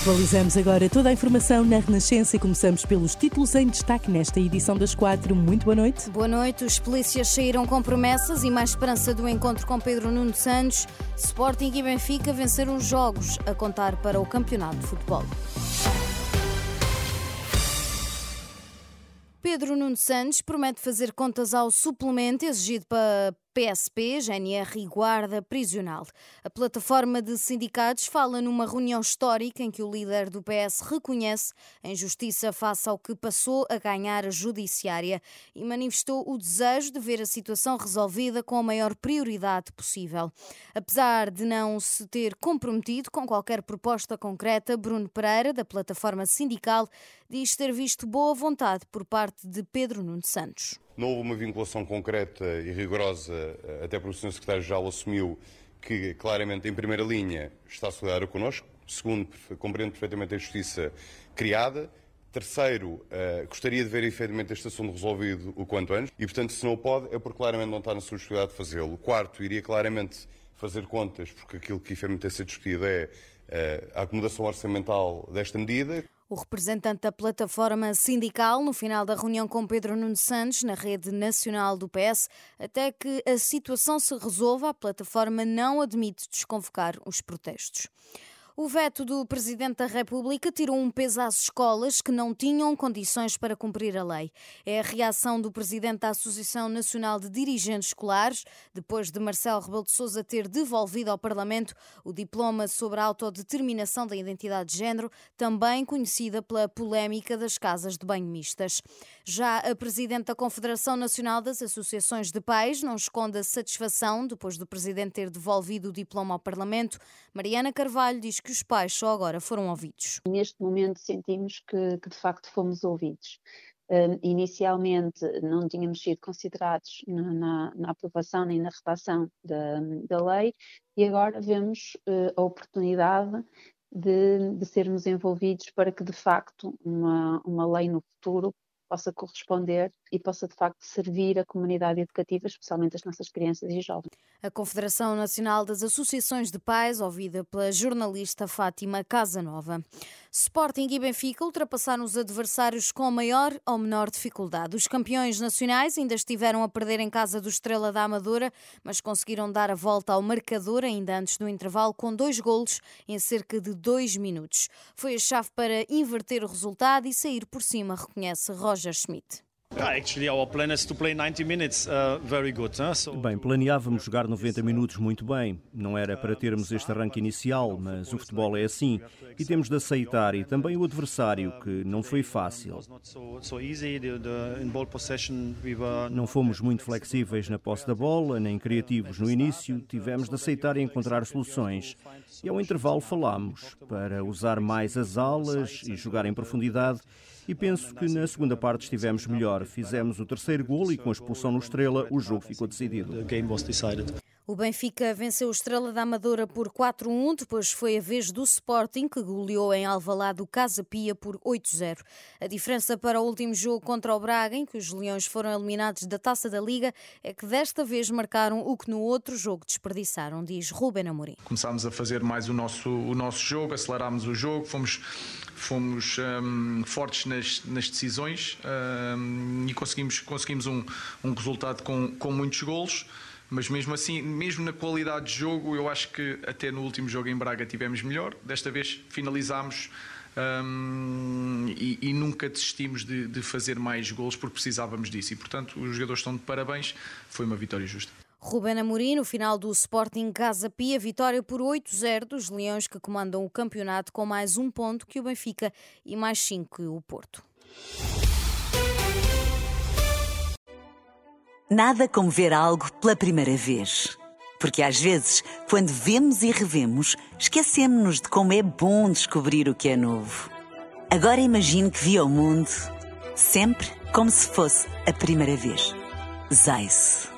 Atualizamos agora toda a informação na Renascença e começamos pelos títulos em destaque nesta edição das quatro. Muito boa noite. Boa noite. Os polícias saíram com promessas e mais esperança do encontro com Pedro Nuno Santos. Sporting e Benfica venceram os jogos a contar para o campeonato de futebol. Pedro Nuno Santos promete fazer contas ao suplemento exigido para PSP, GNR e Guarda Prisional. A plataforma de sindicatos fala numa reunião histórica em que o líder do PS reconhece a injustiça face ao que passou a ganhar a judiciária e manifestou o desejo de ver a situação resolvida com a maior prioridade possível. Apesar de não se ter comprometido com qualquer proposta concreta, Bruno Pereira, da plataforma sindical, diz ter visto boa vontade por parte de Pedro Nuno Santos. Não houve uma vinculação concreta e rigorosa, até porque o Sr. Secretário-Geral assumiu que, claramente, em primeira linha, está solidário connosco. Segundo, compreendo perfeitamente a justiça criada. Terceiro, uh, gostaria de ver efetivamente este assunto resolvido o quanto antes e, portanto, se não o pode, é porque claramente não está na sua possibilidade de fazê-lo. Quarto, iria claramente fazer contas, porque aquilo que efetivamente tem sido discutido é uh, a acomodação orçamental desta medida. O representante da plataforma sindical, no final da reunião com Pedro Nuno Santos, na rede nacional do PS, até que a situação se resolva, a plataforma não admite desconvocar os protestos. O veto do Presidente da República tirou um peso às escolas que não tinham condições para cumprir a lei. É a reação do Presidente da Associação Nacional de Dirigentes Escolares, depois de Marcelo Rebelo de Sousa ter devolvido ao Parlamento o diploma sobre a autodeterminação da identidade de género, também conhecida pela polémica das casas de banho mistas. Já a Presidente da Confederação Nacional das Associações de Pais não esconde a satisfação depois do Presidente ter devolvido o diploma ao Parlamento. Mariana Carvalho diz que que os pais só agora foram ouvidos? Neste momento sentimos que, que de facto fomos ouvidos. Uh, inicialmente não tínhamos sido considerados na, na, na aprovação nem na redação da, da, lei e agora vemos uh, a oportunidade de, de, sermos envolvidos para que de facto uma, uma lei no futuro possa corresponder e possa de facto servir a comunidade educativa, especialmente as nossas crianças e jovens. A Confederação Nacional das Associações de Pais, ouvida pela jornalista Fátima Casanova. Sporting e Benfica ultrapassaram os adversários com maior ou menor dificuldade. Os campeões nacionais ainda estiveram a perder em casa do Estrela da Amadora, mas conseguiram dar a volta ao marcador ainda antes do intervalo com dois golos em cerca de dois minutos. Foi a chave para inverter o resultado e sair por cima, reconhece Roger Schmidt. Bem, planeávamos jogar 90 minutos muito bem. Não era para termos este arranque inicial, mas o futebol é assim e temos de aceitar. E também o adversário, que não foi fácil. Não fomos muito flexíveis na posse da bola, nem criativos no início. Tivemos de aceitar e encontrar soluções. E ao intervalo falámos para usar mais as alas e jogar em profundidade e penso que na segunda parte estivemos melhor. Fizemos o terceiro gol e com a expulsão no Estrela o jogo ficou decidido. O Benfica venceu o Estrela da Amadora por 4-1, depois foi a vez do Sporting, que goleou em Alvalade o Casa Pia por 8-0. A diferença para o último jogo contra o Braga, em que os Leões foram eliminados da Taça da Liga, é que desta vez marcaram o que no outro jogo desperdiçaram, diz Ruben Amorim. Começámos a fazer mais o nosso, o nosso jogo, acelerámos o jogo, fomos, fomos um, fortes nas, nas decisões e conseguimos, conseguimos um, um resultado com, com muitos golos mas mesmo assim, mesmo na qualidade de jogo, eu acho que até no último jogo em Braga tivemos melhor. Desta vez finalizámos e, e, nunca desistimos de, de, fazer mais gols porque precisávamos disso. E portanto, os jogadores estão de parabéns. Foi uma vitória justa. Ruben Amorim, no final do Sporting Casa Pia, vitória por 8-0 dos Leões que comandam o campeonato com mais um ponto que o Benfica e mais cinco que o Porto. Nada como ver algo pela primeira vez. Porque às vezes, quando vemos e revemos, esquecemos-nos de como é bom descobrir o que é novo. Agora imagine que viu o mundo sempre como se fosse a primeira vez. Zais.